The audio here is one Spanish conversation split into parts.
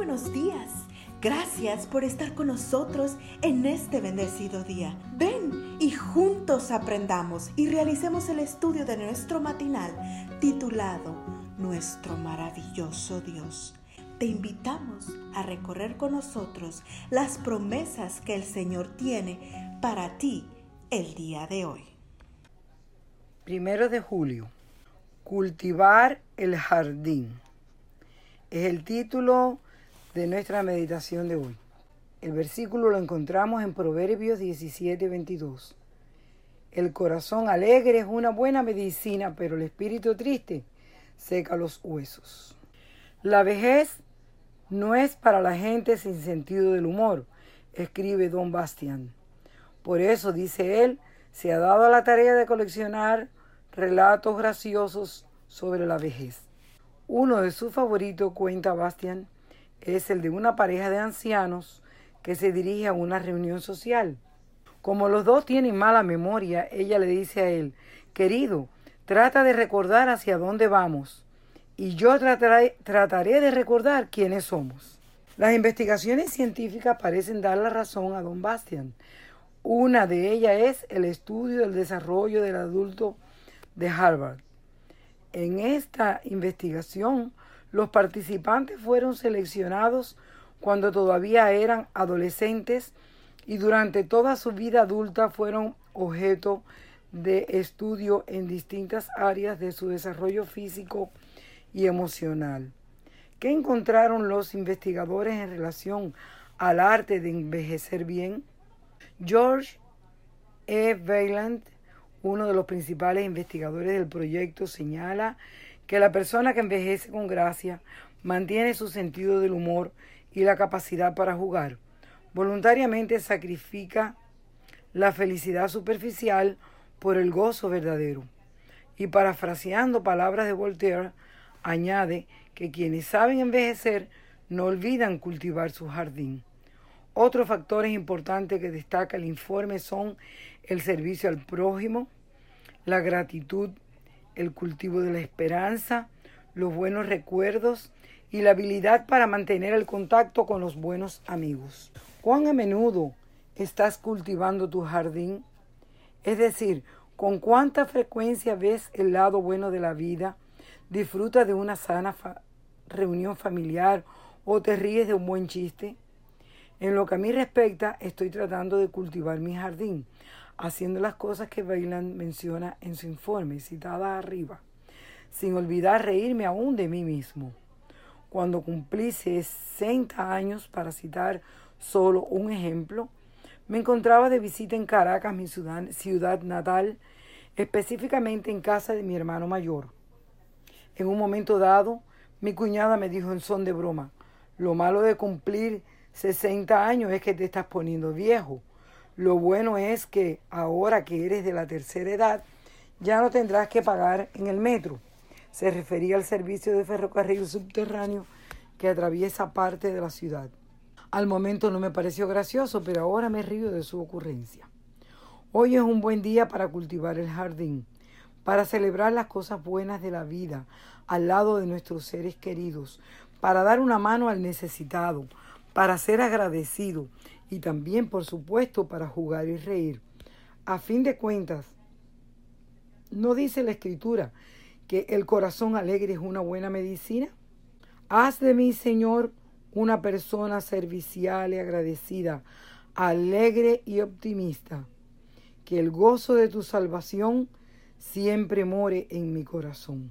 buenos días. Gracias por estar con nosotros en este bendecido día. Ven y juntos aprendamos y realicemos el estudio de nuestro matinal titulado Nuestro maravilloso Dios. Te invitamos a recorrer con nosotros las promesas que el Señor tiene para ti el día de hoy. Primero de julio. Cultivar el jardín. Es el título de nuestra meditación de hoy. El versículo lo encontramos en Proverbios 17, 22. El corazón alegre es una buena medicina, pero el espíritu triste seca los huesos. La vejez no es para la gente sin sentido del humor, escribe Don Bastian. Por eso, dice él, se ha dado a la tarea de coleccionar relatos graciosos sobre la vejez. Uno de sus favoritos, cuenta Bastian, es el de una pareja de ancianos que se dirige a una reunión social. Como los dos tienen mala memoria, ella le dice a él, querido, trata de recordar hacia dónde vamos y yo trataré, trataré de recordar quiénes somos. Las investigaciones científicas parecen dar la razón a don Bastian. Una de ellas es el estudio del desarrollo del adulto de Harvard. En esta investigación, los participantes fueron seleccionados cuando todavía eran adolescentes y durante toda su vida adulta fueron objeto de estudio en distintas áreas de su desarrollo físico y emocional. ¿Qué encontraron los investigadores en relación al arte de envejecer bien? George E. Veiland, uno de los principales investigadores del proyecto, señala que la persona que envejece con gracia mantiene su sentido del humor y la capacidad para jugar. Voluntariamente sacrifica la felicidad superficial por el gozo verdadero. Y parafraseando palabras de Voltaire, Añade que quienes saben envejecer no olvidan cultivar su jardín. Otros factores importantes que destaca el informe son el servicio al prójimo, la gratitud, el cultivo de la esperanza, los buenos recuerdos y la habilidad para mantener el contacto con los buenos amigos. ¿Cuán a menudo estás cultivando tu jardín? Es decir, ¿con cuánta frecuencia ves el lado bueno de la vida? disfruta de una sana reunión familiar o te ríes de un buen chiste. En lo que a mí respecta, estoy tratando de cultivar mi jardín, haciendo las cosas que Bailan menciona en su informe, citada arriba, sin olvidar reírme aún de mí mismo. Cuando cumplí 60 años, para citar solo un ejemplo, me encontraba de visita en Caracas, mi ciudad, ciudad natal, específicamente en casa de mi hermano mayor. En un momento dado, mi cuñada me dijo en son de broma, lo malo de cumplir 60 años es que te estás poniendo viejo. Lo bueno es que ahora que eres de la tercera edad, ya no tendrás que pagar en el metro. Se refería al servicio de ferrocarril subterráneo que atraviesa parte de la ciudad. Al momento no me pareció gracioso, pero ahora me río de su ocurrencia. Hoy es un buen día para cultivar el jardín para celebrar las cosas buenas de la vida al lado de nuestros seres queridos, para dar una mano al necesitado, para ser agradecido y también, por supuesto, para jugar y reír. A fin de cuentas, ¿no dice la escritura que el corazón alegre es una buena medicina? Haz de mí, Señor, una persona servicial y agradecida, alegre y optimista. Que el gozo de tu salvación siempre more en mi corazón.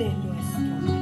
de nuestro